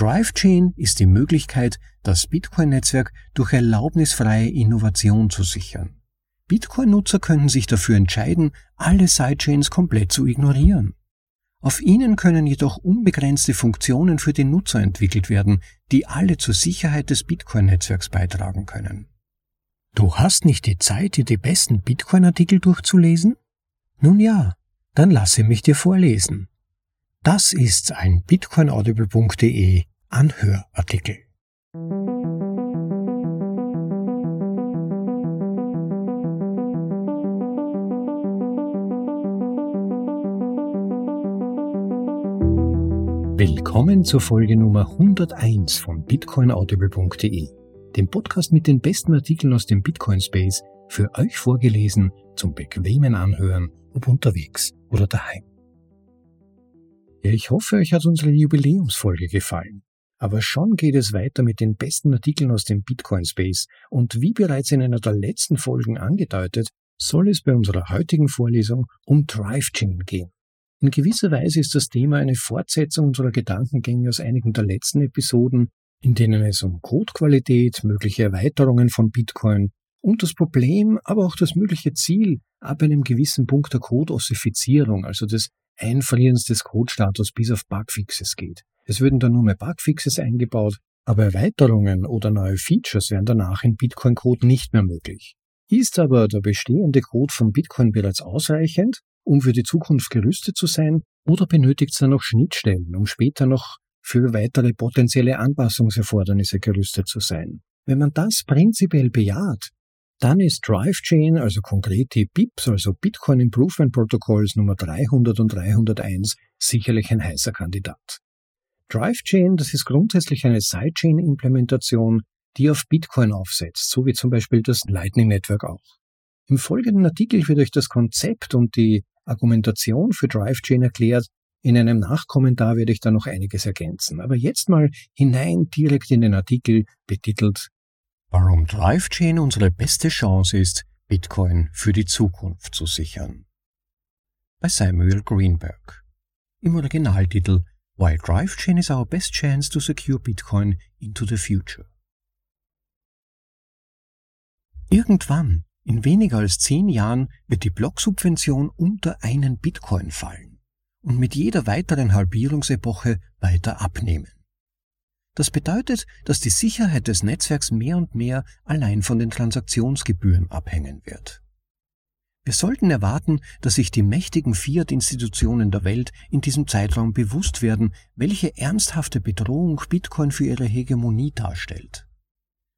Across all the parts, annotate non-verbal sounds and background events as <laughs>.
DriveChain ist die Möglichkeit, das Bitcoin-Netzwerk durch erlaubnisfreie Innovation zu sichern. Bitcoin-Nutzer können sich dafür entscheiden, alle Sidechains komplett zu ignorieren. Auf ihnen können jedoch unbegrenzte Funktionen für den Nutzer entwickelt werden, die alle zur Sicherheit des Bitcoin-Netzwerks beitragen können. Du hast nicht die Zeit, dir die besten Bitcoin-Artikel durchzulesen? Nun ja, dann lasse mich dir vorlesen. Das ist ein bitcoinaudible.de Anhörartikel. Willkommen zur Folge Nummer 101 von bitcoinaudible.de, dem Podcast mit den besten Artikeln aus dem Bitcoin Space, für euch vorgelesen zum bequemen Anhören, ob unterwegs oder daheim. Ja, ich hoffe, euch hat unsere Jubiläumsfolge gefallen. Aber schon geht es weiter mit den besten Artikeln aus dem Bitcoin Space und wie bereits in einer der letzten Folgen angedeutet, soll es bei unserer heutigen Vorlesung um DriveChain gehen. In gewisser Weise ist das Thema eine Fortsetzung unserer Gedankengänge aus einigen der letzten Episoden, in denen es um Codequalität, mögliche Erweiterungen von Bitcoin und das Problem, aber auch das mögliche Ziel ab einem gewissen Punkt der Code-Ossifizierung, also des Einfrierens des Code-Status bis auf Bugfixes geht. Es würden dann nur mehr Bugfixes eingebaut, aber Erweiterungen oder neue Features wären danach in Bitcoin-Code nicht mehr möglich. Ist aber der bestehende Code von Bitcoin bereits ausreichend, um für die Zukunft gerüstet zu sein, oder benötigt es dann noch Schnittstellen, um später noch für weitere potenzielle Anpassungserfordernisse gerüstet zu sein? Wenn man das prinzipiell bejaht, dann ist DriveChain, also konkret die BIPs, also Bitcoin Improvement Protocols Nummer 300 und 301, sicherlich ein heißer Kandidat. DriveChain, das ist grundsätzlich eine Sidechain-Implementation, die auf Bitcoin aufsetzt, so wie zum Beispiel das Lightning Network auch. Im folgenden Artikel wird euch das Konzept und die Argumentation für DriveChain erklärt. In einem Nachkommentar werde ich da noch einiges ergänzen. Aber jetzt mal hinein direkt in den Artikel betitelt Warum DriveChain unsere beste Chance ist, Bitcoin für die Zukunft zu sichern. Bei Samuel Greenberg. Im Originaltitel Why DriveChain is our best chance to secure Bitcoin into the future. Irgendwann, in weniger als zehn Jahren, wird die Blocksubvention unter einen Bitcoin fallen und mit jeder weiteren Halbierungsepoche weiter abnehmen. Das bedeutet, dass die Sicherheit des Netzwerks mehr und mehr allein von den Transaktionsgebühren abhängen wird. Wir sollten erwarten, dass sich die mächtigen Fiat-Institutionen der Welt in diesem Zeitraum bewusst werden, welche ernsthafte Bedrohung Bitcoin für ihre Hegemonie darstellt.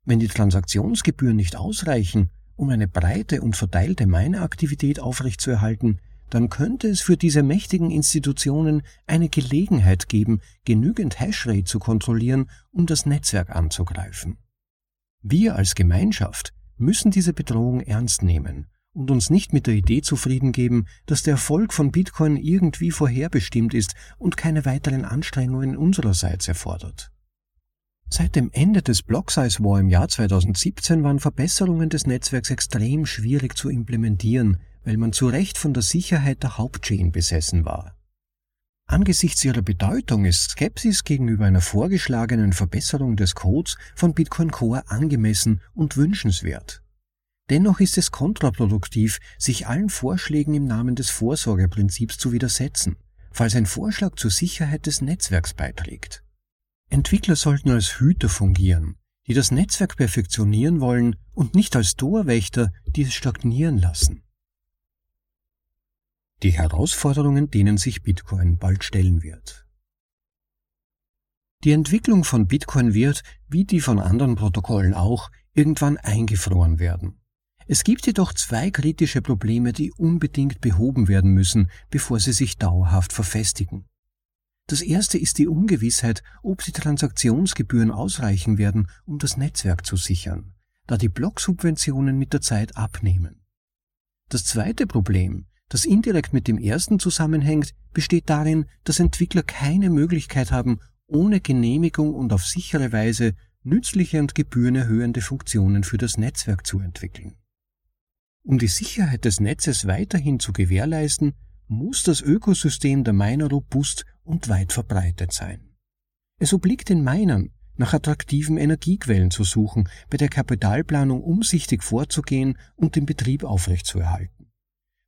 Wenn die Transaktionsgebühren nicht ausreichen, um eine breite und verteilte Mineaktivität aufrechtzuerhalten, dann könnte es für diese mächtigen Institutionen eine Gelegenheit geben, genügend Hashrate zu kontrollieren, um das Netzwerk anzugreifen. Wir als Gemeinschaft müssen diese Bedrohung ernst nehmen und uns nicht mit der Idee zufrieden geben, dass der Erfolg von Bitcoin irgendwie vorherbestimmt ist und keine weiteren Anstrengungen unsererseits erfordert. Seit dem Ende des Block Size War im Jahr 2017 waren Verbesserungen des Netzwerks extrem schwierig zu implementieren, weil man zu Recht von der Sicherheit der Hauptchain besessen war. Angesichts ihrer Bedeutung ist Skepsis gegenüber einer vorgeschlagenen Verbesserung des Codes von Bitcoin Core angemessen und wünschenswert. Dennoch ist es kontraproduktiv, sich allen Vorschlägen im Namen des Vorsorgeprinzips zu widersetzen, falls ein Vorschlag zur Sicherheit des Netzwerks beiträgt. Entwickler sollten als Hüter fungieren, die das Netzwerk perfektionieren wollen und nicht als Torwächter, die es stagnieren lassen. Die Herausforderungen, denen sich Bitcoin bald stellen wird. Die Entwicklung von Bitcoin wird, wie die von anderen Protokollen auch, irgendwann eingefroren werden. Es gibt jedoch zwei kritische Probleme, die unbedingt behoben werden müssen, bevor sie sich dauerhaft verfestigen. Das erste ist die Ungewissheit, ob die Transaktionsgebühren ausreichen werden, um das Netzwerk zu sichern, da die Blocksubventionen mit der Zeit abnehmen. Das zweite Problem, das indirekt mit dem ersten zusammenhängt, besteht darin, dass Entwickler keine Möglichkeit haben, ohne Genehmigung und auf sichere Weise nützliche und gebührenerhöhende Funktionen für das Netzwerk zu entwickeln. Um die Sicherheit des Netzes weiterhin zu gewährleisten, muss das Ökosystem der Miner robust und weit verbreitet sein. Es obliegt den Minern, nach attraktiven Energiequellen zu suchen, bei der Kapitalplanung umsichtig vorzugehen und den Betrieb aufrechtzuerhalten.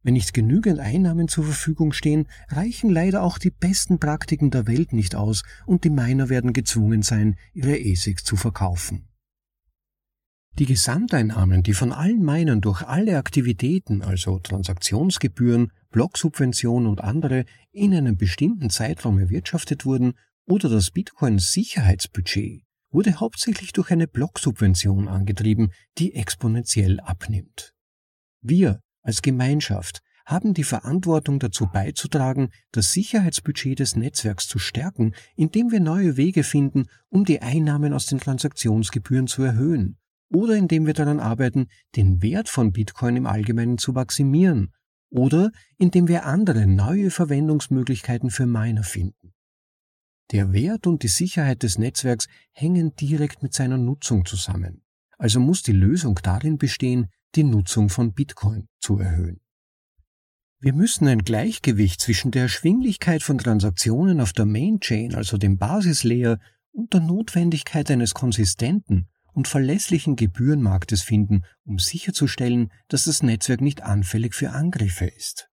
Wenn nicht genügend Einnahmen zur Verfügung stehen, reichen leider auch die besten Praktiken der Welt nicht aus und die Miner werden gezwungen sein, ihre ASICs zu verkaufen. Die Gesamteinnahmen, die von allen Minern durch alle Aktivitäten, also Transaktionsgebühren, Blocksubventionen und andere, in einem bestimmten Zeitraum erwirtschaftet wurden, oder das Bitcoin-Sicherheitsbudget, wurde hauptsächlich durch eine Blocksubvention angetrieben, die exponentiell abnimmt. Wir als Gemeinschaft haben die Verantwortung dazu beizutragen, das Sicherheitsbudget des Netzwerks zu stärken, indem wir neue Wege finden, um die Einnahmen aus den Transaktionsgebühren zu erhöhen oder indem wir daran arbeiten, den Wert von Bitcoin im Allgemeinen zu maximieren oder indem wir andere neue Verwendungsmöglichkeiten für Miner finden. Der Wert und die Sicherheit des Netzwerks hängen direkt mit seiner Nutzung zusammen. Also muss die Lösung darin bestehen, die Nutzung von Bitcoin zu erhöhen. Wir müssen ein Gleichgewicht zwischen der Erschwinglichkeit von Transaktionen auf der Main Chain, also dem Basislayer, und der Notwendigkeit eines konsistenten und verlässlichen Gebührenmarktes finden, um sicherzustellen, dass das Netzwerk nicht anfällig für Angriffe ist.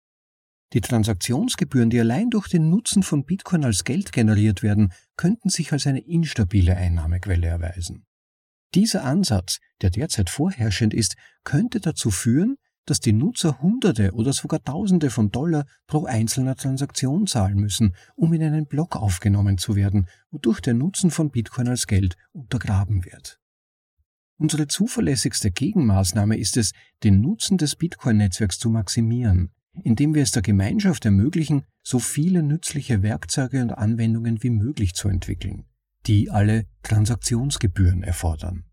Die Transaktionsgebühren, die allein durch den Nutzen von Bitcoin als Geld generiert werden, könnten sich als eine instabile Einnahmequelle erweisen. Dieser Ansatz, der derzeit vorherrschend ist, könnte dazu führen, dass die Nutzer Hunderte oder sogar Tausende von Dollar pro einzelner Transaktion zahlen müssen, um in einen Block aufgenommen zu werden, wodurch der Nutzen von Bitcoin als Geld untergraben wird. Unsere zuverlässigste Gegenmaßnahme ist es, den Nutzen des Bitcoin-Netzwerks zu maximieren, indem wir es der Gemeinschaft ermöglichen, so viele nützliche Werkzeuge und Anwendungen wie möglich zu entwickeln, die alle Transaktionsgebühren erfordern.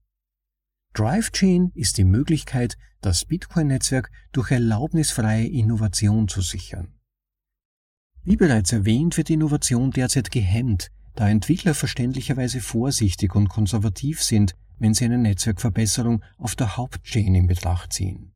DriveChain ist die Möglichkeit, das Bitcoin-Netzwerk durch erlaubnisfreie Innovation zu sichern. Wie bereits erwähnt, wird Innovation derzeit gehemmt, da Entwickler verständlicherweise vorsichtig und konservativ sind, wenn sie eine Netzwerkverbesserung auf der Hauptchain in Betracht ziehen.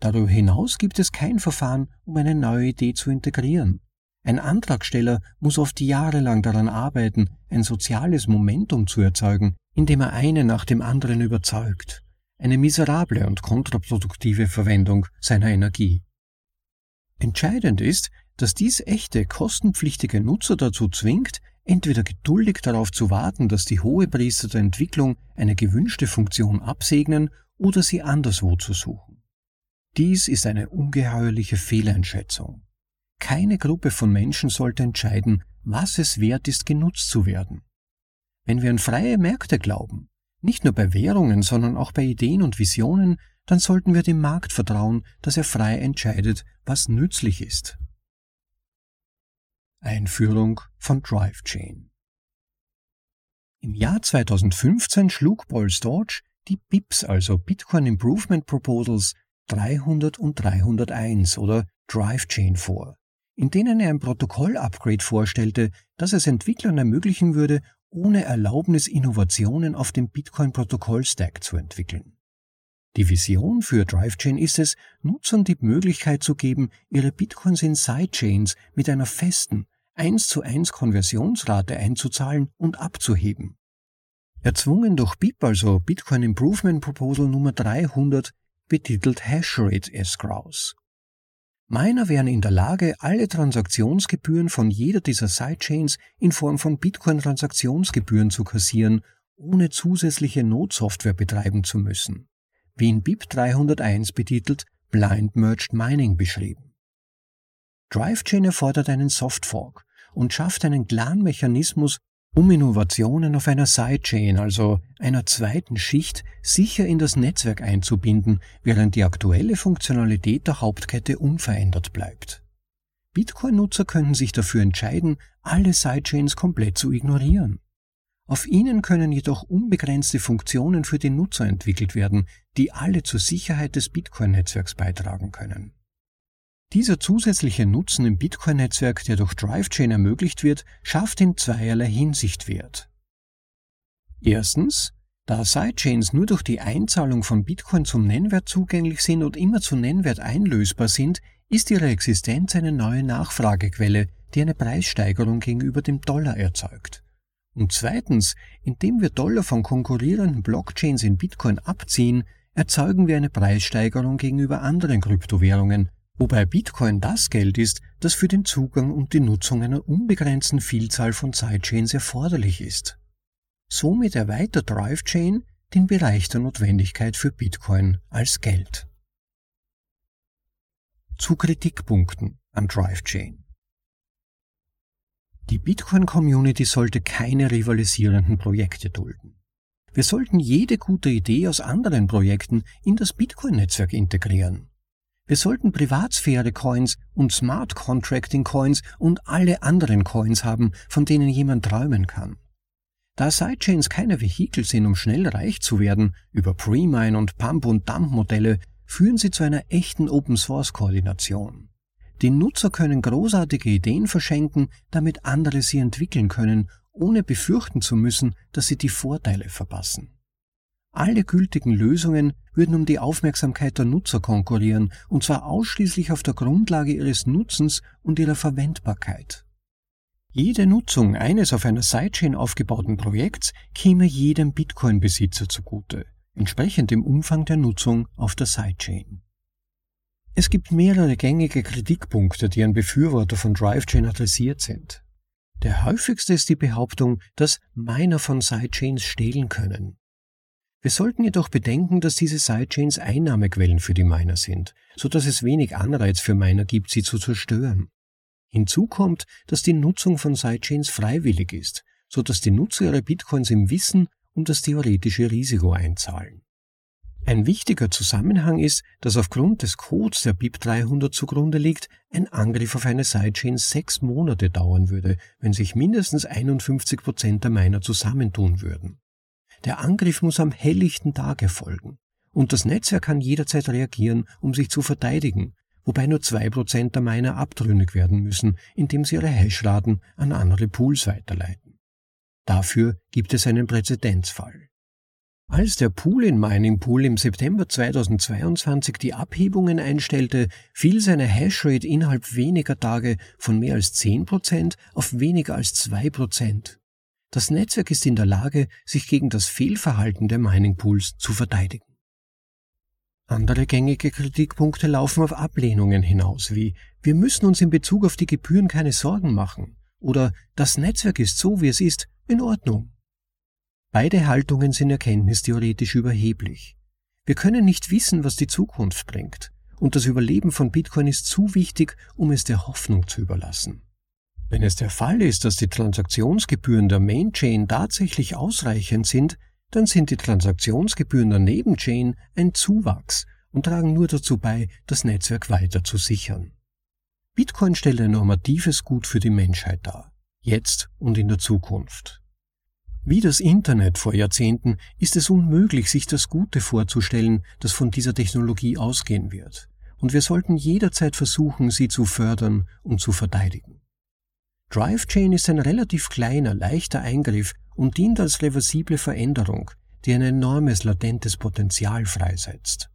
Darüber hinaus gibt es kein Verfahren, um eine neue Idee zu integrieren. Ein Antragsteller muss oft jahrelang daran arbeiten, ein soziales Momentum zu erzeugen, indem er eine nach dem anderen überzeugt. Eine miserable und kontraproduktive Verwendung seiner Energie. Entscheidend ist, dass dies echte, kostenpflichtige Nutzer dazu zwingt, entweder geduldig darauf zu warten, dass die Hohepriester der Entwicklung eine gewünschte Funktion absegnen oder sie anderswo zu suchen. Dies ist eine ungeheuerliche Fehleinschätzung. Keine Gruppe von Menschen sollte entscheiden, was es wert ist, genutzt zu werden. Wenn wir an freie Märkte glauben, nicht nur bei Währungen, sondern auch bei Ideen und Visionen, dann sollten wir dem Markt vertrauen, dass er frei entscheidet, was nützlich ist. Einführung von DriveChain. Im Jahr 2015 schlug Paul Storch die BIPs, also Bitcoin Improvement Proposals 300 und 301 oder DriveChain vor, in denen er ein Protokoll-Upgrade vorstellte, das es Entwicklern ermöglichen würde, ohne Erlaubnis Innovationen auf dem Bitcoin-Protokoll-Stack zu entwickeln. Die Vision für DriveChain ist es, Nutzern die Möglichkeit zu geben, ihre Bitcoins in Sidechains mit einer festen 1 zu 1 Konversionsrate einzuzahlen und abzuheben. Erzwungen durch BIP, also Bitcoin Improvement Proposal Nummer 300, betitelt Hashrate Escrows. Miner wären in der Lage, alle Transaktionsgebühren von jeder dieser Sidechains in Form von Bitcoin-Transaktionsgebühren zu kassieren, ohne zusätzliche Notsoftware betreiben zu müssen wie in BIP 301 betitelt Blind Merged Mining beschrieben. DriveChain erfordert einen Softfork und schafft einen klaren Mechanismus, um Innovationen auf einer Sidechain, also einer zweiten Schicht, sicher in das Netzwerk einzubinden, während die aktuelle Funktionalität der Hauptkette unverändert bleibt. Bitcoin-Nutzer könnten sich dafür entscheiden, alle Sidechains komplett zu ignorieren. Auf ihnen können jedoch unbegrenzte Funktionen für den Nutzer entwickelt werden, die alle zur Sicherheit des Bitcoin-Netzwerks beitragen können. Dieser zusätzliche Nutzen im Bitcoin-Netzwerk, der durch DriveChain ermöglicht wird, schafft in zweierlei Hinsicht Wert. Erstens, da Sidechains nur durch die Einzahlung von Bitcoin zum Nennwert zugänglich sind und immer zu Nennwert einlösbar sind, ist ihre Existenz eine neue Nachfragequelle, die eine Preissteigerung gegenüber dem Dollar erzeugt. Und zweitens, indem wir Dollar von konkurrierenden Blockchains in Bitcoin abziehen, erzeugen wir eine Preissteigerung gegenüber anderen Kryptowährungen, wobei Bitcoin das Geld ist, das für den Zugang und die Nutzung einer unbegrenzten Vielzahl von Sidechains erforderlich ist. Somit erweitert DriveChain den Bereich der Notwendigkeit für Bitcoin als Geld. Zu Kritikpunkten an DriveChain. Die Bitcoin-Community sollte keine rivalisierenden Projekte dulden. Wir sollten jede gute Idee aus anderen Projekten in das Bitcoin-Netzwerk integrieren. Wir sollten Privatsphäre-Coins und Smart Contracting-Coins und alle anderen Coins haben, von denen jemand träumen kann. Da Sidechains keine Vehikel sind, um schnell reich zu werden, über Premine und Pump- und Dump-Modelle, führen sie zu einer echten Open-Source-Koordination. Die Nutzer können großartige Ideen verschenken, damit andere sie entwickeln können, ohne befürchten zu müssen, dass sie die Vorteile verpassen. Alle gültigen Lösungen würden um die Aufmerksamkeit der Nutzer konkurrieren, und zwar ausschließlich auf der Grundlage ihres Nutzens und ihrer Verwendbarkeit. Jede Nutzung eines auf einer Sidechain aufgebauten Projekts käme jedem Bitcoin-Besitzer zugute, entsprechend dem Umfang der Nutzung auf der Sidechain. Es gibt mehrere gängige Kritikpunkte, die an Befürworter von DriveChain adressiert sind. Der häufigste ist die Behauptung, dass Miner von Sidechains stehlen können. Wir sollten jedoch bedenken, dass diese Sidechains Einnahmequellen für die Miner sind, so dass es wenig Anreiz für Miner gibt, sie zu zerstören. Hinzu kommt, dass die Nutzung von Sidechains freiwillig ist, so dass die Nutzer ihre Bitcoins im Wissen um das theoretische Risiko einzahlen. Ein wichtiger Zusammenhang ist, dass aufgrund des Codes der BIP300 zugrunde liegt, ein Angriff auf eine Sidechain sechs Monate dauern würde, wenn sich mindestens 51 Prozent der Miner zusammentun würden. Der Angriff muss am helllichten Tag erfolgen. Und das Netzwerk kann jederzeit reagieren, um sich zu verteidigen, wobei nur zwei Prozent der Miner abtrünnig werden müssen, indem sie ihre Hashraten an andere Pools weiterleiten. Dafür gibt es einen Präzedenzfall. Als der Pool-in-Mining-Pool im September 2022 die Abhebungen einstellte, fiel seine Hashrate innerhalb weniger Tage von mehr als 10% auf weniger als 2%. Das Netzwerk ist in der Lage, sich gegen das Fehlverhalten der Mining Pools zu verteidigen. Andere gängige Kritikpunkte laufen auf Ablehnungen hinaus, wie wir müssen uns in Bezug auf die Gebühren keine Sorgen machen oder das Netzwerk ist so, wie es ist, in Ordnung. Beide Haltungen sind erkenntnistheoretisch überheblich. Wir können nicht wissen, was die Zukunft bringt, und das Überleben von Bitcoin ist zu wichtig, um es der Hoffnung zu überlassen. Wenn es der Fall ist, dass die Transaktionsgebühren der Main Chain tatsächlich ausreichend sind, dann sind die Transaktionsgebühren der Nebenchain ein Zuwachs und tragen nur dazu bei, das Netzwerk weiter zu sichern. Bitcoin stellt ein normatives Gut für die Menschheit dar, jetzt und in der Zukunft. Wie das Internet vor Jahrzehnten ist es unmöglich, sich das Gute vorzustellen, das von dieser Technologie ausgehen wird, und wir sollten jederzeit versuchen, sie zu fördern und zu verteidigen. DriveChain ist ein relativ kleiner, leichter Eingriff und dient als reversible Veränderung, die ein enormes latentes Potenzial freisetzt.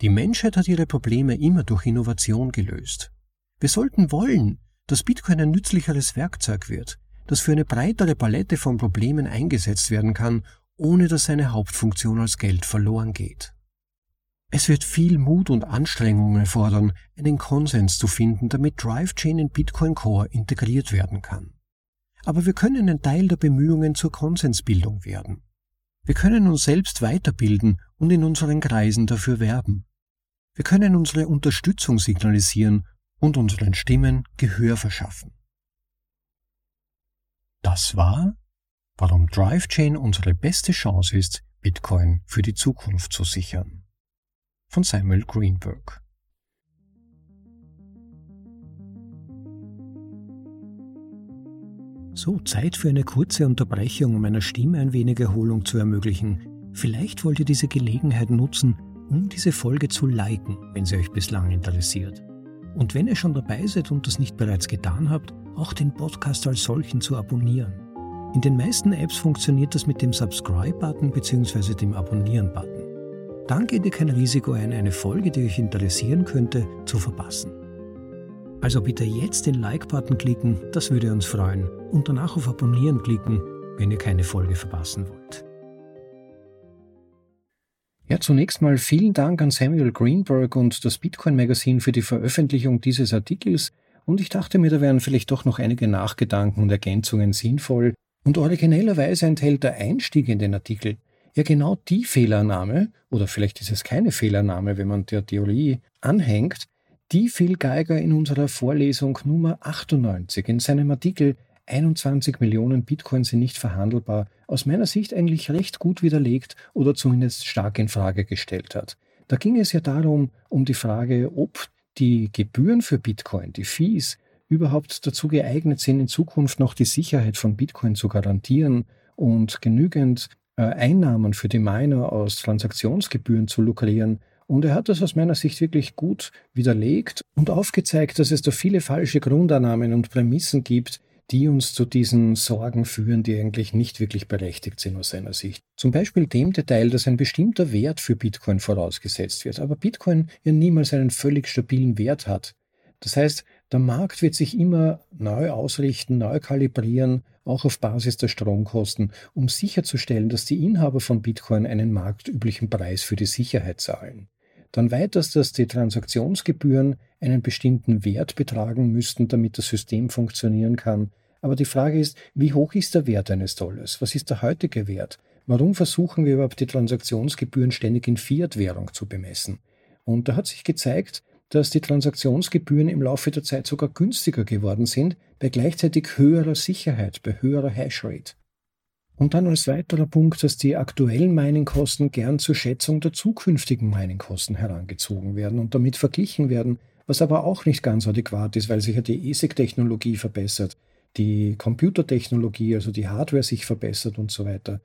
Die Menschheit hat ihre Probleme immer durch Innovation gelöst. Wir sollten wollen, dass Bitcoin ein nützlicheres Werkzeug wird, das für eine breitere Palette von Problemen eingesetzt werden kann, ohne dass seine Hauptfunktion als Geld verloren geht. Es wird viel Mut und Anstrengungen erfordern, einen Konsens zu finden, damit DriveChain in Bitcoin Core integriert werden kann. Aber wir können ein Teil der Bemühungen zur Konsensbildung werden. Wir können uns selbst weiterbilden und in unseren Kreisen dafür werben. Wir können unsere Unterstützung signalisieren und unseren Stimmen Gehör verschaffen. Das war, warum DriveChain unsere beste Chance ist, Bitcoin für die Zukunft zu sichern von Samuel Greenberg. So, Zeit für eine kurze Unterbrechung, um meiner Stimme ein wenig Erholung zu ermöglichen. Vielleicht wollt ihr diese Gelegenheit nutzen, um diese Folge zu liken, wenn sie euch bislang interessiert. Und wenn ihr schon dabei seid und das nicht bereits getan habt, auch den Podcast als solchen zu abonnieren. In den meisten Apps funktioniert das mit dem Subscribe-Button bzw. dem Abonnieren-Button. Dann geht ihr kein Risiko ein, eine Folge, die euch interessieren könnte, zu verpassen. Also bitte jetzt den Like-Button klicken, das würde uns freuen, und danach auf Abonnieren klicken, wenn ihr keine Folge verpassen wollt. Ja, zunächst mal vielen Dank an Samuel Greenberg und das Bitcoin Magazine für die Veröffentlichung dieses Artikels und ich dachte mir, da wären vielleicht doch noch einige Nachgedanken und Ergänzungen sinnvoll und originellerweise enthält der Einstieg in den Artikel ja genau die Fehlernahme, oder vielleicht ist es keine Fehlernahme, wenn man der Theorie anhängt, die Phil Geiger in unserer Vorlesung Nummer 98 in seinem Artikel 21 Millionen Bitcoin sind nicht verhandelbar, aus meiner Sicht eigentlich recht gut widerlegt oder zumindest stark in Frage gestellt hat. Da ging es ja darum, um die Frage, ob die Gebühren für Bitcoin, die Fees, überhaupt dazu geeignet sind, in Zukunft noch die Sicherheit von Bitcoin zu garantieren und genügend Einnahmen für die Miner aus Transaktionsgebühren zu lukrieren. Und er hat das aus meiner Sicht wirklich gut widerlegt und aufgezeigt, dass es da viele falsche Grundannahmen und Prämissen gibt, die uns zu diesen Sorgen führen, die eigentlich nicht wirklich berechtigt sind aus seiner Sicht. Zum Beispiel dem Detail, dass ein bestimmter Wert für Bitcoin vorausgesetzt wird, aber Bitcoin ja niemals einen völlig stabilen Wert hat. Das heißt, der Markt wird sich immer neu ausrichten, neu kalibrieren, auch auf Basis der Stromkosten, um sicherzustellen, dass die Inhaber von Bitcoin einen marktüblichen Preis für die Sicherheit zahlen. Dann weiters, dass die Transaktionsgebühren einen bestimmten Wert betragen müssten, damit das System funktionieren kann aber die Frage ist, wie hoch ist der Wert eines Dollars? Was ist der heutige Wert? Warum versuchen wir überhaupt die Transaktionsgebühren ständig in Fiat-Währung zu bemessen? Und da hat sich gezeigt, dass die Transaktionsgebühren im Laufe der Zeit sogar günstiger geworden sind, bei gleichzeitig höherer Sicherheit, bei höherer Hashrate. Und dann als weiterer Punkt, dass die aktuellen Miningkosten gern zur Schätzung der zukünftigen Miningkosten herangezogen werden und damit verglichen werden, was aber auch nicht ganz adäquat ist, weil sich ja die ESIC-Technologie verbessert die Computertechnologie, also die Hardware sich verbessert und so weiter.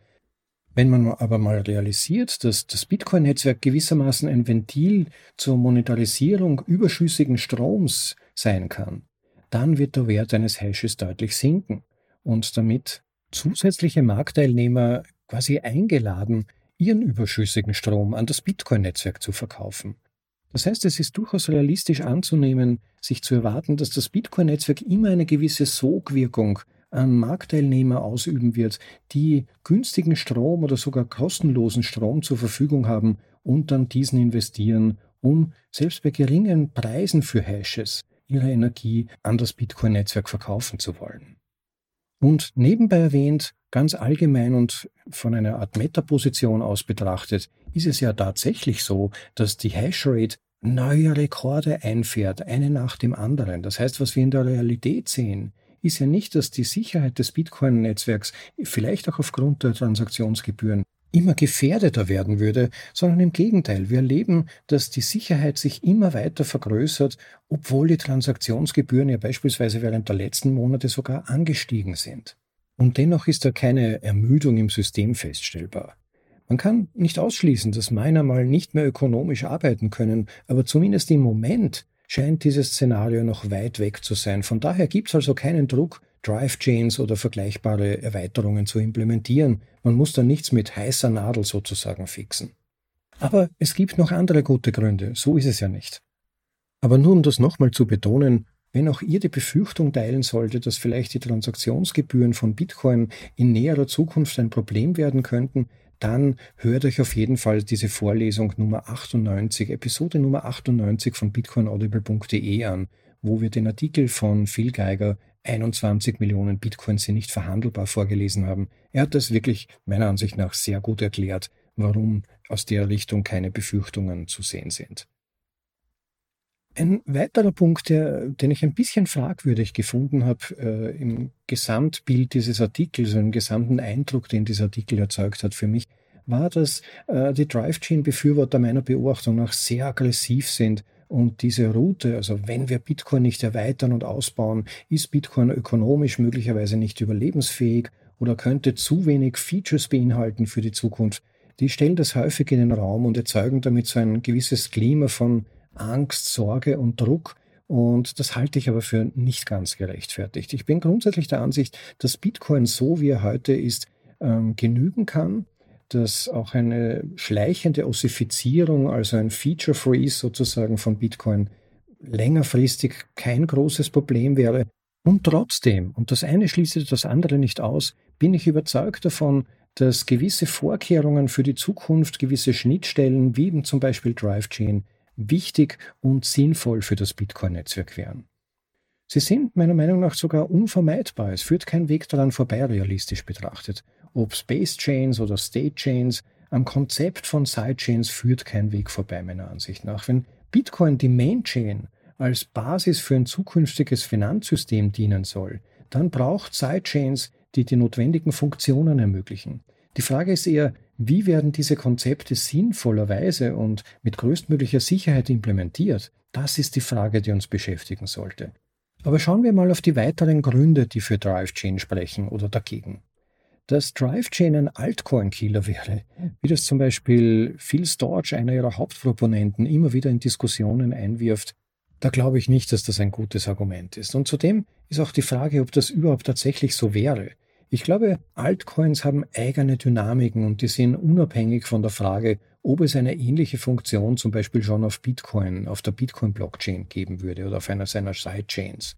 Wenn man aber mal realisiert, dass das Bitcoin-Netzwerk gewissermaßen ein Ventil zur Monetarisierung überschüssigen Stroms sein kann, dann wird der Wert eines Hashes deutlich sinken und damit zusätzliche Marktteilnehmer quasi eingeladen, ihren überschüssigen Strom an das Bitcoin-Netzwerk zu verkaufen. Das heißt, es ist durchaus realistisch anzunehmen, sich zu erwarten, dass das Bitcoin-Netzwerk immer eine gewisse Sogwirkung an Marktteilnehmer ausüben wird, die günstigen Strom oder sogar kostenlosen Strom zur Verfügung haben und dann diesen investieren, um selbst bei geringen Preisen für Hashes ihre Energie an das Bitcoin-Netzwerk verkaufen zu wollen. Und nebenbei erwähnt, ganz allgemein und von einer Art Metaposition aus betrachtet, ist es ja tatsächlich so, dass die Hashrate neue Rekorde einfährt, eine nach dem anderen. Das heißt, was wir in der Realität sehen, ist ja nicht, dass die Sicherheit des Bitcoin-Netzwerks vielleicht auch aufgrund der Transaktionsgebühren immer gefährdeter werden würde, sondern im Gegenteil. Wir erleben, dass die Sicherheit sich immer weiter vergrößert, obwohl die Transaktionsgebühren ja beispielsweise während der letzten Monate sogar angestiegen sind. Und dennoch ist da keine Ermüdung im System feststellbar. Man kann nicht ausschließen, dass Miner mal nicht mehr ökonomisch arbeiten können, aber zumindest im Moment scheint dieses Szenario noch weit weg zu sein. Von daher gibt es also keinen Druck, Drive-Chains oder vergleichbare Erweiterungen zu implementieren. Man muss da nichts mit heißer Nadel sozusagen fixen. Aber es gibt noch andere gute Gründe, so ist es ja nicht. Aber nur um das nochmal zu betonen, wenn auch ihr die Befürchtung teilen solltet, dass vielleicht die Transaktionsgebühren von Bitcoin in näherer Zukunft ein Problem werden könnten, dann hört euch auf jeden Fall diese Vorlesung Nummer 98, Episode Nummer 98 von bitcoinaudible.de an, wo wir den Artikel von Phil Geiger 21 Millionen Bitcoins sind nicht verhandelbar vorgelesen haben. Er hat das wirklich meiner Ansicht nach sehr gut erklärt, warum aus der Richtung keine Befürchtungen zu sehen sind. Ein weiterer Punkt, der, den ich ein bisschen fragwürdig gefunden habe äh, im Gesamtbild dieses Artikels, im gesamten Eindruck, den dieser Artikel erzeugt hat für mich, war, dass äh, die Drive-Chain-Befürworter meiner Beobachtung nach sehr aggressiv sind und diese Route, also wenn wir Bitcoin nicht erweitern und ausbauen, ist Bitcoin ökonomisch möglicherweise nicht überlebensfähig oder könnte zu wenig Features beinhalten für die Zukunft. Die stellen das häufig in den Raum und erzeugen damit so ein gewisses Klima von Angst, Sorge und Druck. Und das halte ich aber für nicht ganz gerechtfertigt. Ich bin grundsätzlich der Ansicht, dass Bitcoin so wie er heute ist, ähm, genügen kann, dass auch eine schleichende Ossifizierung, also ein Feature Freeze sozusagen von Bitcoin, längerfristig kein großes Problem wäre. Und trotzdem, und das eine schließt das andere nicht aus, bin ich überzeugt davon, dass gewisse Vorkehrungen für die Zukunft, gewisse Schnittstellen, wie eben zum Beispiel DriveChain, wichtig und sinnvoll für das Bitcoin-Netzwerk wären. Sie sind meiner Meinung nach sogar unvermeidbar. Es führt kein Weg daran vorbei, realistisch betrachtet. Ob Space Chains oder State Chains, am Konzept von Sidechains führt kein Weg vorbei, meiner Ansicht nach. Wenn Bitcoin die Main Chain als Basis für ein zukünftiges Finanzsystem dienen soll, dann braucht Sidechains, die die notwendigen Funktionen ermöglichen. Die Frage ist eher, wie werden diese Konzepte sinnvollerweise und mit größtmöglicher Sicherheit implementiert? Das ist die Frage, die uns beschäftigen sollte. Aber schauen wir mal auf die weiteren Gründe, die für DriveChain sprechen oder dagegen. Dass DriveChain ein Altcoin-Killer wäre, wie das zum Beispiel Phil Storch, einer ihrer Hauptproponenten, immer wieder in Diskussionen einwirft, da glaube ich nicht, dass das ein gutes Argument ist. Und zudem ist auch die Frage, ob das überhaupt tatsächlich so wäre. Ich glaube, Altcoins haben eigene Dynamiken und die sind unabhängig von der Frage, ob es eine ähnliche Funktion zum Beispiel schon auf Bitcoin, auf der Bitcoin-Blockchain geben würde oder auf einer seiner Sidechains.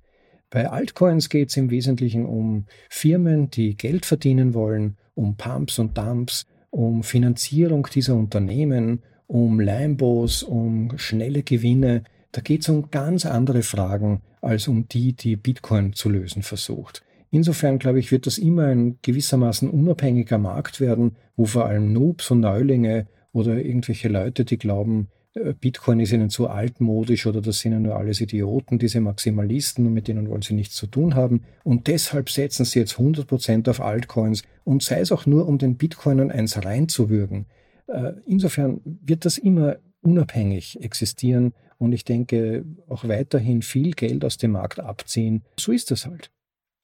Bei Altcoins geht es im Wesentlichen um Firmen, die Geld verdienen wollen, um Pumps und Dumps, um Finanzierung dieser Unternehmen, um Lambos, um schnelle Gewinne. Da geht es um ganz andere Fragen als um die, die Bitcoin zu lösen versucht. Insofern, glaube ich, wird das immer ein gewissermaßen unabhängiger Markt werden, wo vor allem Noobs und Neulinge oder irgendwelche Leute, die glauben, äh, Bitcoin ist ihnen zu altmodisch oder das sind ja nur alles Idioten, diese Maximalisten und mit denen wollen sie nichts zu tun haben. Und deshalb setzen sie jetzt 100% auf Altcoins und sei es auch nur, um den Bitcoinern eins reinzuwürgen. Äh, insofern wird das immer unabhängig existieren und ich denke auch weiterhin viel Geld aus dem Markt abziehen. So ist das halt.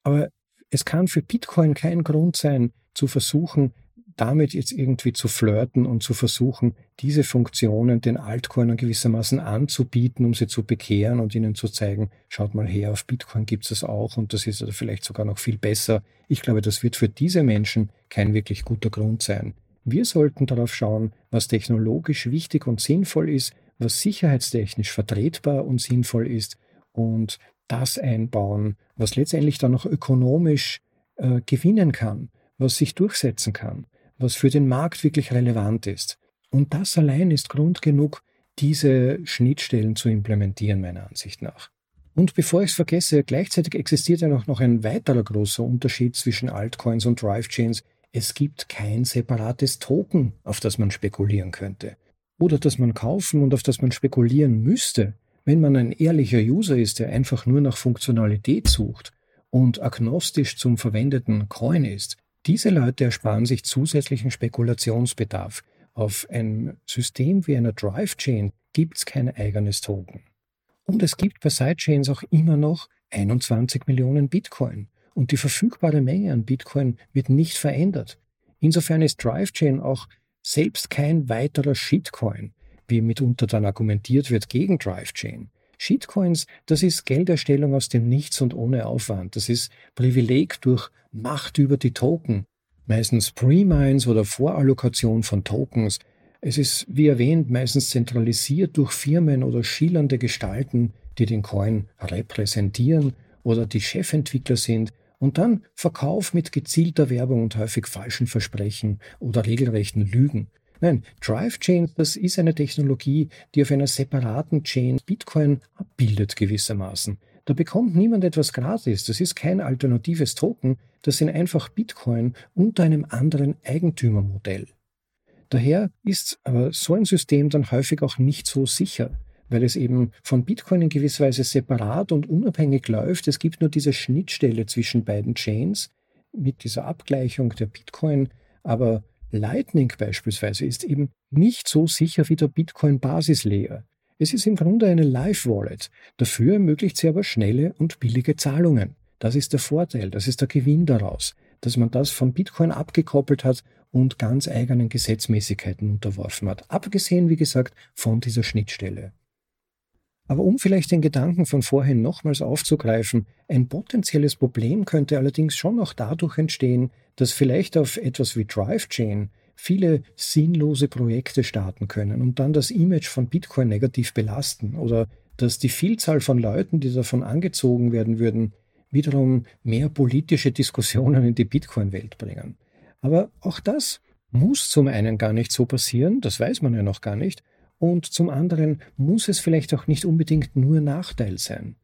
Aber es kann für Bitcoin kein Grund sein, zu versuchen, damit jetzt irgendwie zu flirten und zu versuchen, diese Funktionen den Altcoinern gewissermaßen anzubieten, um sie zu bekehren und ihnen zu zeigen, schaut mal her, auf Bitcoin gibt es das auch und das ist oder vielleicht sogar noch viel besser. Ich glaube, das wird für diese Menschen kein wirklich guter Grund sein. Wir sollten darauf schauen, was technologisch wichtig und sinnvoll ist, was sicherheitstechnisch vertretbar und sinnvoll ist und das einbauen, was letztendlich dann auch ökonomisch äh, gewinnen kann, was sich durchsetzen kann was für den Markt wirklich relevant ist. Und das allein ist Grund genug, diese Schnittstellen zu implementieren, meiner Ansicht nach. Und bevor ich es vergesse, gleichzeitig existiert ja noch, noch ein weiterer großer Unterschied zwischen Altcoins und Drivechains. Es gibt kein separates Token, auf das man spekulieren könnte. Oder das man kaufen und auf das man spekulieren müsste, wenn man ein ehrlicher User ist, der einfach nur nach Funktionalität sucht und agnostisch zum verwendeten Coin ist, diese Leute ersparen sich zusätzlichen Spekulationsbedarf. Auf einem System wie einer Drive-Chain gibt es kein eigenes Token. Und es gibt bei Sidechains auch immer noch 21 Millionen Bitcoin. Und die verfügbare Menge an Bitcoin wird nicht verändert. Insofern ist DriveChain auch selbst kein weiterer Shitcoin, wie mitunter dann argumentiert wird gegen DriveChain. Shitcoins, das ist Gelderstellung aus dem Nichts und ohne Aufwand. Das ist Privileg durch Macht über die Token. Meistens Pre-Mines oder Vorallokation von Tokens. Es ist, wie erwähnt, meistens zentralisiert durch Firmen oder schillernde Gestalten, die den Coin repräsentieren oder die Chefentwickler sind und dann Verkauf mit gezielter Werbung und häufig falschen Versprechen oder regelrechten Lügen. Nein, Drive Chain, das ist eine Technologie, die auf einer separaten Chain Bitcoin abbildet gewissermaßen. Da bekommt niemand etwas gratis. Das ist kein alternatives Token. Das sind einfach Bitcoin unter einem anderen Eigentümermodell. Daher ist aber so ein System dann häufig auch nicht so sicher, weil es eben von Bitcoin in gewisser Weise separat und unabhängig läuft. Es gibt nur diese Schnittstelle zwischen beiden Chains mit dieser Abgleichung der Bitcoin, aber Lightning beispielsweise ist eben nicht so sicher wie der Bitcoin-Basislayer. Es ist im Grunde eine Live-Wallet. Dafür ermöglicht sie aber schnelle und billige Zahlungen. Das ist der Vorteil, das ist der Gewinn daraus, dass man das von Bitcoin abgekoppelt hat und ganz eigenen Gesetzmäßigkeiten unterworfen hat. Abgesehen, wie gesagt, von dieser Schnittstelle. Aber um vielleicht den Gedanken von vorhin nochmals aufzugreifen, ein potenzielles Problem könnte allerdings schon auch dadurch entstehen, dass vielleicht auf etwas wie DriveChain viele sinnlose Projekte starten können und dann das Image von Bitcoin negativ belasten oder dass die Vielzahl von Leuten, die davon angezogen werden würden, wiederum mehr politische Diskussionen in die Bitcoin-Welt bringen. Aber auch das muss zum einen gar nicht so passieren, das weiß man ja noch gar nicht, und zum anderen muss es vielleicht auch nicht unbedingt nur Nachteil sein.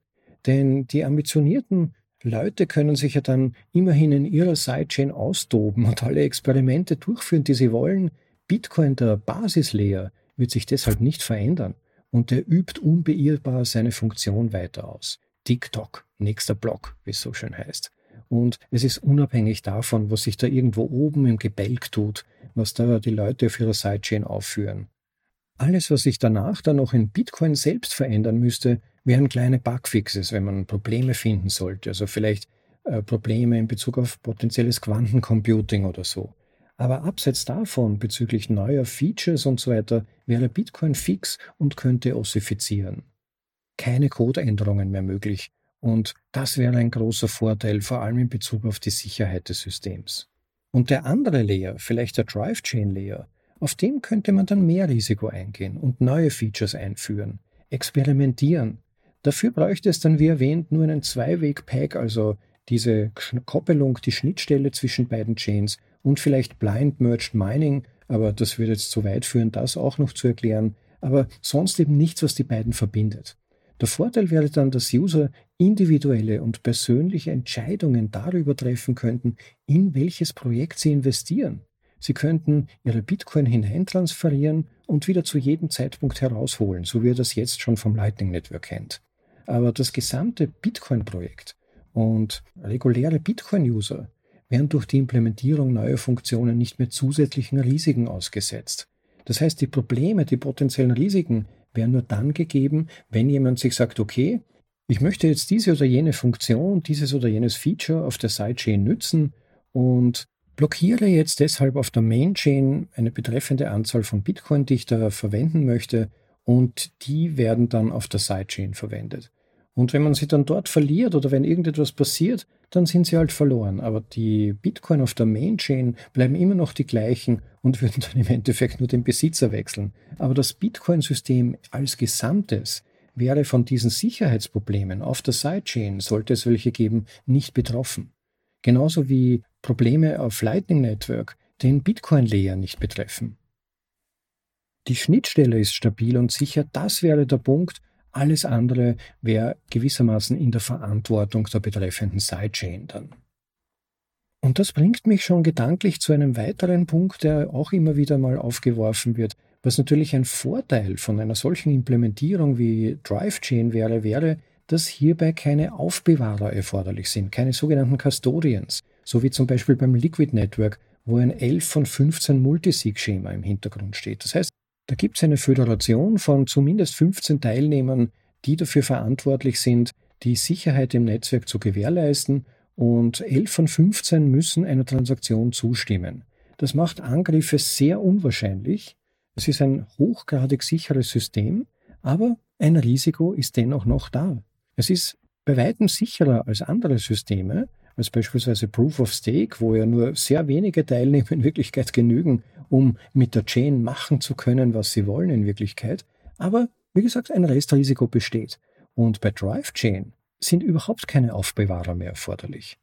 Denn die ambitionierten Leute können sich ja dann immerhin in ihrer Sidechain austoben und alle Experimente durchführen, die sie wollen. Bitcoin, der Basislayer, wird sich deshalb nicht verändern und er übt unbeirrbar seine Funktion weiter aus. TikTok, nächster Block, wie es so schön heißt. Und es ist unabhängig davon, was sich da irgendwo oben im Gebälk tut, was da die Leute auf ihrer Sidechain aufführen. Alles, was sich danach dann noch in Bitcoin selbst verändern müsste, wären kleine Bugfixes, wenn man Probleme finden sollte. Also vielleicht äh, Probleme in Bezug auf potenzielles Quantencomputing oder so. Aber abseits davon, bezüglich neuer Features und so weiter, wäre Bitcoin fix und könnte ossifizieren. Keine Codeänderungen mehr möglich. Und das wäre ein großer Vorteil, vor allem in Bezug auf die Sicherheit des Systems. Und der andere Layer, vielleicht der Drive Chain Layer, auf dem könnte man dann mehr Risiko eingehen und neue Features einführen, experimentieren. Dafür bräuchte es dann, wie erwähnt, nur einen Zweiweg-Pack, also diese Koppelung, die Schnittstelle zwischen beiden Chains und vielleicht Blind Merged Mining, aber das würde jetzt zu weit führen, das auch noch zu erklären, aber sonst eben nichts, was die beiden verbindet. Der Vorteil wäre dann, dass User individuelle und persönliche Entscheidungen darüber treffen könnten, in welches Projekt sie investieren. Sie könnten ihre Bitcoin hineintransferieren und wieder zu jedem Zeitpunkt herausholen, so wie ihr das jetzt schon vom Lightning Network kennt. Aber das gesamte Bitcoin-Projekt und reguläre Bitcoin-User werden durch die Implementierung neuer Funktionen nicht mehr zusätzlichen Risiken ausgesetzt. Das heißt, die Probleme, die potenziellen Risiken wären nur dann gegeben, wenn jemand sich sagt, okay, ich möchte jetzt diese oder jene Funktion, dieses oder jenes Feature auf der Sidechain nützen und blockiere jetzt deshalb auf der Mainchain eine betreffende Anzahl von Bitcoin, die ich da verwenden möchte und die werden dann auf der Sidechain verwendet. Und wenn man sie dann dort verliert oder wenn irgendetwas passiert, dann sind sie halt verloren. Aber die Bitcoin auf der Mainchain bleiben immer noch die gleichen und würden dann im Endeffekt nur den Besitzer wechseln. Aber das Bitcoin-System als Gesamtes wäre von diesen Sicherheitsproblemen auf der Sidechain, sollte es welche geben, nicht betroffen. Genauso wie Probleme auf Lightning Network den Bitcoin-Layer nicht betreffen. Die Schnittstelle ist stabil und sicher, das wäre der Punkt, alles andere wäre gewissermaßen in der Verantwortung der betreffenden Sidechain dann. Und das bringt mich schon gedanklich zu einem weiteren Punkt, der auch immer wieder mal aufgeworfen wird. Was natürlich ein Vorteil von einer solchen Implementierung wie DriveChain wäre, wäre, dass hierbei keine Aufbewahrer erforderlich sind, keine sogenannten Custodians, so wie zum Beispiel beim Liquid Network, wo ein 11 von 15 Multisig-Schema im Hintergrund steht. Das heißt, da gibt es eine Föderation von zumindest 15 Teilnehmern, die dafür verantwortlich sind, die Sicherheit im Netzwerk zu gewährleisten und 11 von 15 müssen einer Transaktion zustimmen. Das macht Angriffe sehr unwahrscheinlich. Es ist ein hochgradig sicheres System, aber ein Risiko ist dennoch noch da. Es ist bei weitem sicherer als andere Systeme, als beispielsweise Proof of Stake, wo ja nur sehr wenige Teilnehmer in Wirklichkeit genügen, um mit der Chain machen zu können, was sie wollen in Wirklichkeit. Aber wie gesagt, ein Restrisiko besteht. Und bei Drive Chain sind überhaupt keine Aufbewahrer mehr erforderlich.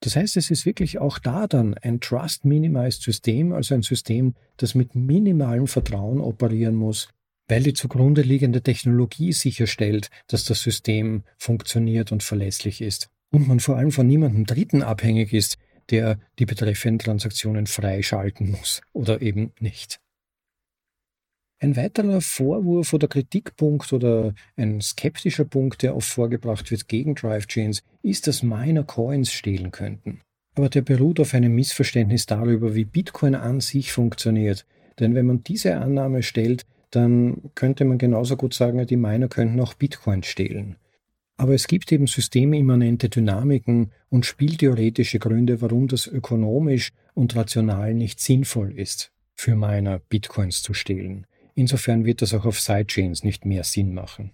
Das heißt, es ist wirklich auch da dann ein Trust-Minimized System, also ein System, das mit minimalem Vertrauen operieren muss, weil die zugrunde liegende Technologie sicherstellt, dass das System funktioniert und verlässlich ist und man vor allem von niemandem Dritten abhängig ist, der die betreffenden Transaktionen freischalten muss oder eben nicht. Ein weiterer Vorwurf oder Kritikpunkt oder ein skeptischer Punkt, der oft vorgebracht wird gegen Drive-Chains, ist, dass Miner Coins stehlen könnten. Aber der beruht auf einem Missverständnis darüber, wie Bitcoin an sich funktioniert. Denn wenn man diese Annahme stellt, dann könnte man genauso gut sagen, die Miner könnten auch Bitcoin stehlen. Aber es gibt eben systemimmanente Dynamiken und spieltheoretische Gründe, warum das ökonomisch und rational nicht sinnvoll ist, für Miner Bitcoins zu stehlen. Insofern wird das auch auf Sidechains nicht mehr Sinn machen.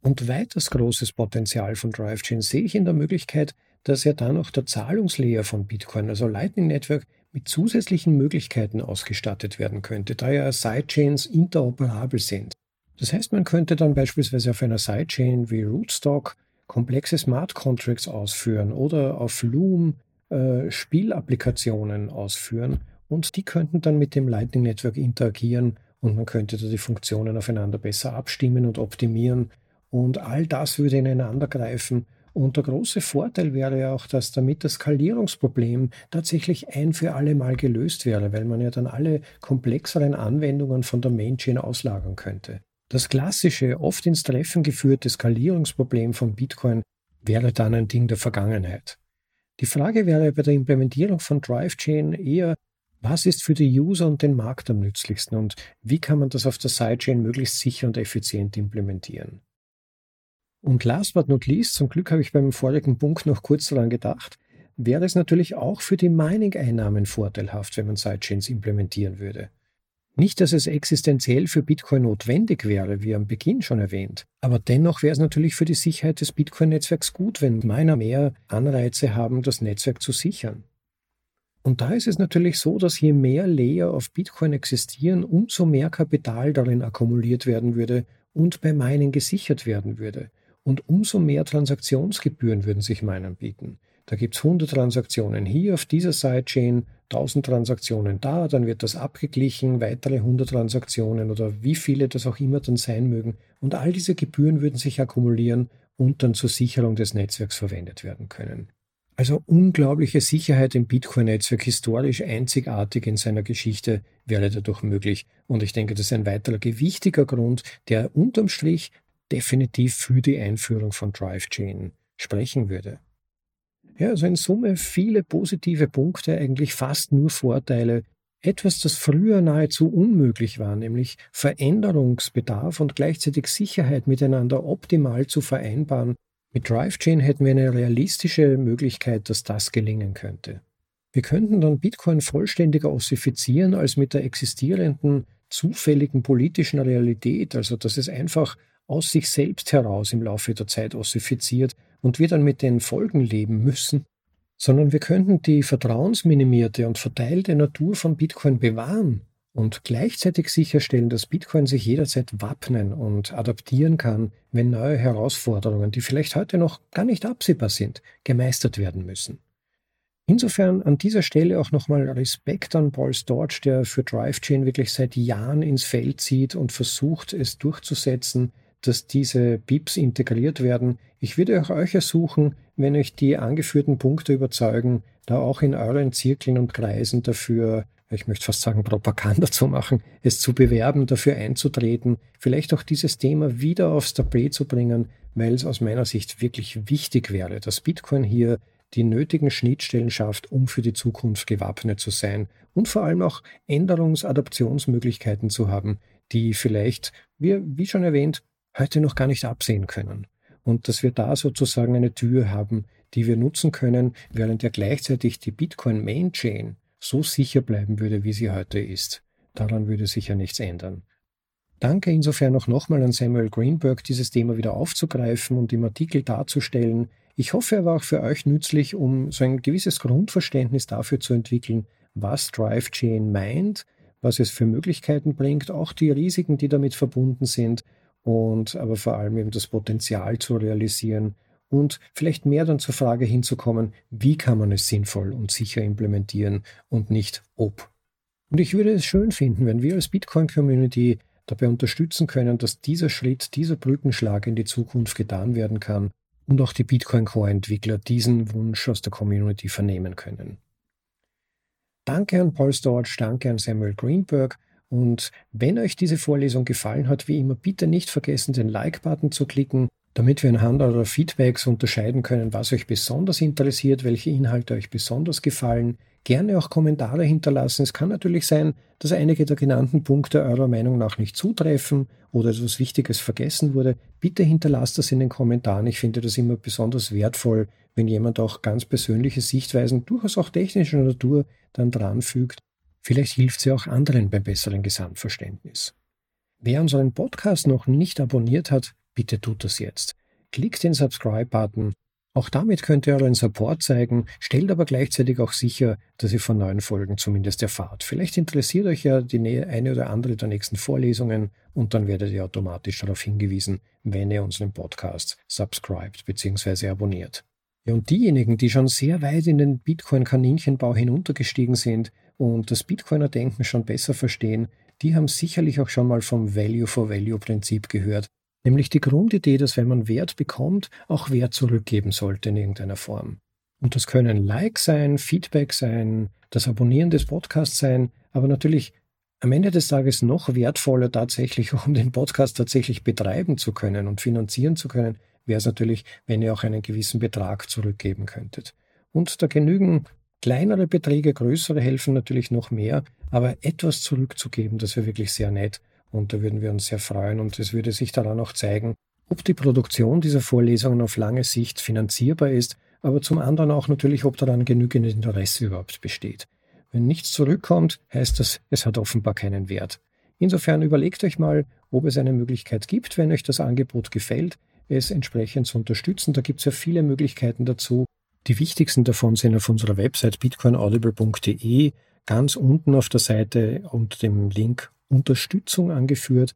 Und weiters großes Potenzial von DriveChain sehe ich in der Möglichkeit, dass ja dann auch der Zahlungslayer von Bitcoin, also Lightning Network, mit zusätzlichen Möglichkeiten ausgestattet werden könnte, da ja Sidechains interoperabel sind. Das heißt, man könnte dann beispielsweise auf einer Sidechain wie Rootstock komplexe Smart Contracts ausführen oder auf Loom äh, Spielapplikationen ausführen und die könnten dann mit dem Lightning Network interagieren und man könnte da die Funktionen aufeinander besser abstimmen und optimieren und all das würde ineinander greifen und der große Vorteil wäre ja auch, dass damit das Skalierungsproblem tatsächlich ein für alle Mal gelöst wäre, weil man ja dann alle komplexeren Anwendungen von der Mainchain auslagern könnte. Das klassische, oft ins Treffen geführte Skalierungsproblem von Bitcoin wäre dann ein Ding der Vergangenheit. Die Frage wäre bei der Implementierung von DriveChain eher, was ist für die User und den Markt am nützlichsten und wie kann man das auf der Sidechain möglichst sicher und effizient implementieren? Und last but not least, zum Glück habe ich beim vorigen Punkt noch kurz daran gedacht, wäre es natürlich auch für die Mining-Einnahmen vorteilhaft, wenn man Sidechains implementieren würde. Nicht, dass es existenziell für Bitcoin notwendig wäre, wie am Beginn schon erwähnt, aber dennoch wäre es natürlich für die Sicherheit des Bitcoin-Netzwerks gut, wenn Miner mehr Anreize haben, das Netzwerk zu sichern. Und da ist es natürlich so, dass je mehr Layer auf Bitcoin existieren, umso mehr Kapital darin akkumuliert werden würde und bei Mining gesichert werden würde und umso mehr Transaktionsgebühren würden sich Minern bieten. Da gibt es 100 Transaktionen hier auf dieser Sidechain, 1000 Transaktionen da, dann wird das abgeglichen, weitere 100 Transaktionen oder wie viele das auch immer dann sein mögen. Und all diese Gebühren würden sich akkumulieren und dann zur Sicherung des Netzwerks verwendet werden können. Also unglaubliche Sicherheit im Bitcoin-Netzwerk, historisch einzigartig in seiner Geschichte, wäre dadurch möglich. Und ich denke, das ist ein weiterer gewichtiger Grund, der unterm Strich definitiv für die Einführung von DriveChain sprechen würde. Ja, also in Summe viele positive Punkte, eigentlich fast nur Vorteile. Etwas, das früher nahezu unmöglich war, nämlich Veränderungsbedarf und gleichzeitig Sicherheit miteinander optimal zu vereinbaren. Mit DriveChain hätten wir eine realistische Möglichkeit, dass das gelingen könnte. Wir könnten dann Bitcoin vollständiger ossifizieren als mit der existierenden zufälligen politischen Realität, also dass es einfach aus sich selbst heraus im Laufe der Zeit ossifiziert und wir dann mit den Folgen leben müssen, sondern wir könnten die vertrauensminimierte und verteilte Natur von Bitcoin bewahren und gleichzeitig sicherstellen, dass Bitcoin sich jederzeit wappnen und adaptieren kann, wenn neue Herausforderungen, die vielleicht heute noch gar nicht absehbar sind, gemeistert werden müssen. Insofern an dieser Stelle auch nochmal Respekt an Paul Storch, der für DriveChain wirklich seit Jahren ins Feld zieht und versucht, es durchzusetzen, dass diese BIPs integriert werden. Ich würde auch euch ersuchen, wenn euch die angeführten Punkte überzeugen, da auch in euren Zirkeln und Kreisen dafür, ich möchte fast sagen, Propaganda zu machen, es zu bewerben, dafür einzutreten, vielleicht auch dieses Thema wieder aufs Tapet zu bringen, weil es aus meiner Sicht wirklich wichtig wäre, dass Bitcoin hier die nötigen Schnittstellen schafft, um für die Zukunft gewappnet zu sein und vor allem auch Änderungs-, Adaptionsmöglichkeiten zu haben, die vielleicht, wie, wie schon erwähnt, heute noch gar nicht absehen können. Und dass wir da sozusagen eine Tür haben, die wir nutzen können, während ja gleichzeitig die Bitcoin Main Chain so sicher bleiben würde, wie sie heute ist. Daran würde sich ja nichts ändern. Danke insofern auch nochmal an Samuel Greenberg, dieses Thema wieder aufzugreifen und im Artikel darzustellen. Ich hoffe, er war auch für euch nützlich, um so ein gewisses Grundverständnis dafür zu entwickeln, was Drive Chain meint, was es für Möglichkeiten bringt, auch die Risiken, die damit verbunden sind und aber vor allem eben das Potenzial zu realisieren und vielleicht mehr dann zur Frage hinzukommen, wie kann man es sinnvoll und sicher implementieren und nicht ob. Und ich würde es schön finden, wenn wir als Bitcoin-Community dabei unterstützen können, dass dieser Schritt, dieser Brückenschlag in die Zukunft getan werden kann und auch die Bitcoin-Core-Entwickler diesen Wunsch aus der Community vernehmen können. Danke an Paul Storch, danke an Samuel Greenberg und wenn euch diese Vorlesung gefallen hat, wie immer, bitte nicht vergessen, den Like-Button zu klicken, damit wir anhand eurer Feedbacks unterscheiden können, was euch besonders interessiert, welche Inhalte euch besonders gefallen. Gerne auch Kommentare hinterlassen. Es kann natürlich sein, dass einige der genannten Punkte eurer Meinung nach nicht zutreffen oder etwas Wichtiges vergessen wurde. Bitte hinterlasst das in den Kommentaren. Ich finde das immer besonders wertvoll, wenn jemand auch ganz persönliche Sichtweisen, durchaus auch technischer Natur, dann dranfügt Vielleicht hilft sie auch anderen beim besseren Gesamtverständnis. Wer unseren Podcast noch nicht abonniert hat, bitte tut das jetzt. Klickt den Subscribe-Button Auch damit könnt ihr euren Support zeigen, stellt aber gleichzeitig auch sicher, dass ihr von neuen Folgen zumindest erfahrt. Vielleicht interessiert euch ja die eine oder andere der nächsten Vorlesungen und dann werdet ihr automatisch darauf hingewiesen, wenn ihr unseren Podcast subscribt bzw. abonniert. Ja, und diejenigen, die schon sehr weit in den Bitcoin-Kaninchenbau hinuntergestiegen sind und das Bitcoiner-Denken schon besser verstehen, die haben sicherlich auch schon mal vom Value-for-Value-Prinzip gehört Nämlich die Grundidee, dass wenn man Wert bekommt, auch Wert zurückgeben sollte in irgendeiner Form. Und das können Likes sein, Feedback sein, das Abonnieren des Podcasts sein, aber natürlich am Ende des Tages noch wertvoller tatsächlich, <laughs> um den Podcast tatsächlich betreiben zu können und finanzieren zu können, wäre es natürlich, wenn ihr auch einen gewissen Betrag zurückgeben könntet. Und da genügen kleinere Beträge, größere helfen natürlich noch mehr, aber etwas zurückzugeben, das wäre wirklich sehr nett. Und da würden wir uns sehr freuen und es würde sich daran auch zeigen, ob die Produktion dieser Vorlesungen auf lange Sicht finanzierbar ist, aber zum anderen auch natürlich, ob daran genügend Interesse überhaupt besteht. Wenn nichts zurückkommt, heißt das, es hat offenbar keinen Wert. Insofern überlegt euch mal, ob es eine Möglichkeit gibt, wenn euch das Angebot gefällt, es entsprechend zu unterstützen. Da gibt es ja viele Möglichkeiten dazu. Die wichtigsten davon sind auf unserer Website bitcoinaudible.de ganz unten auf der Seite unter dem Link Unterstützung angeführt.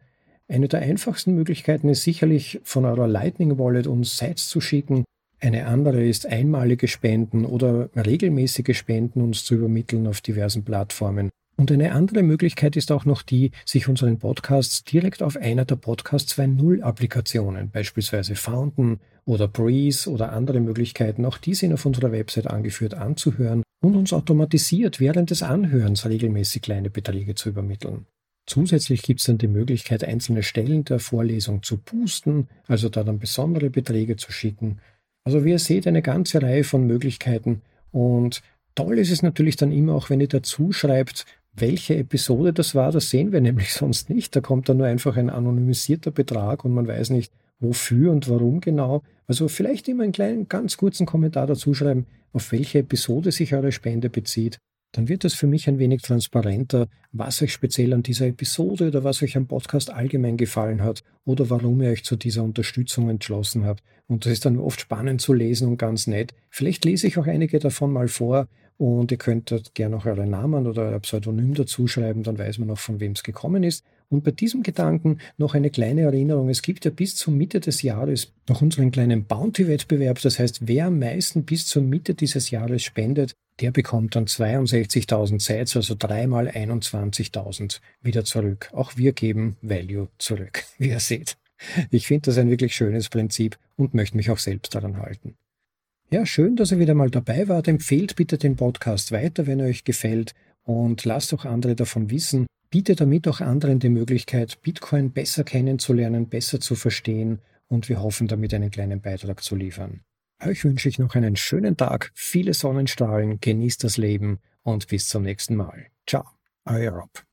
Eine der einfachsten Möglichkeiten ist sicherlich von eurer Lightning Wallet uns Sites zu schicken. Eine andere ist einmalige Spenden oder regelmäßige Spenden uns zu übermitteln auf diversen Plattformen. Und eine andere Möglichkeit ist auch noch die, sich unseren Podcasts direkt auf einer der Podcast 2.0 Applikationen, beispielsweise Fountain oder Breeze oder andere Möglichkeiten, auch die sind auf unserer Website angeführt, anzuhören und uns automatisiert während des Anhörens regelmäßig kleine Beträge zu übermitteln. Zusätzlich gibt es dann die Möglichkeit, einzelne Stellen der Vorlesung zu boosten, also da dann besondere Beträge zu schicken. Also wie ihr seht, eine ganze Reihe von Möglichkeiten. Und toll ist es natürlich dann immer auch, wenn ihr dazu schreibt, welche Episode das war. Das sehen wir <laughs> nämlich sonst nicht. Da kommt dann nur einfach ein anonymisierter Betrag und man weiß nicht, wofür und warum genau. Also vielleicht immer einen kleinen, ganz kurzen Kommentar dazu schreiben, auf welche Episode sich eure Spende bezieht dann wird es für mich ein wenig transparenter, was euch speziell an dieser Episode oder was euch am Podcast allgemein gefallen hat oder warum ihr euch zu dieser Unterstützung entschlossen habt. Und das ist dann oft spannend zu lesen und ganz nett. Vielleicht lese ich auch einige davon mal vor und ihr könnt dort gerne auch euren Namen oder euer Pseudonym dazu schreiben, dann weiß man auch, von wem es gekommen ist. Und bei diesem Gedanken noch eine kleine Erinnerung. Es gibt ja bis zur Mitte des Jahres noch unseren kleinen Bounty-Wettbewerb. Das heißt, wer am meisten bis zur Mitte dieses Jahres spendet, der bekommt dann 62.000 Sites, also dreimal 21.000 wieder zurück. Auch wir geben Value zurück, <laughs> wie ihr seht. Ich finde das ein wirklich schönes Prinzip und möchte mich auch selbst daran halten. Ja, schön, dass ihr wieder mal dabei wart. Empfehlt bitte den Podcast weiter, wenn er euch gefällt und lasst auch andere davon wissen. Bietet damit auch anderen die Möglichkeit, Bitcoin besser kennenzulernen, besser zu verstehen und wir hoffen damit einen kleinen Beitrag zu liefern. Euch wünsche ich noch einen schönen Tag, viele Sonnenstrahlen, genießt das Leben und bis zum nächsten Mal. Ciao, euer Rob.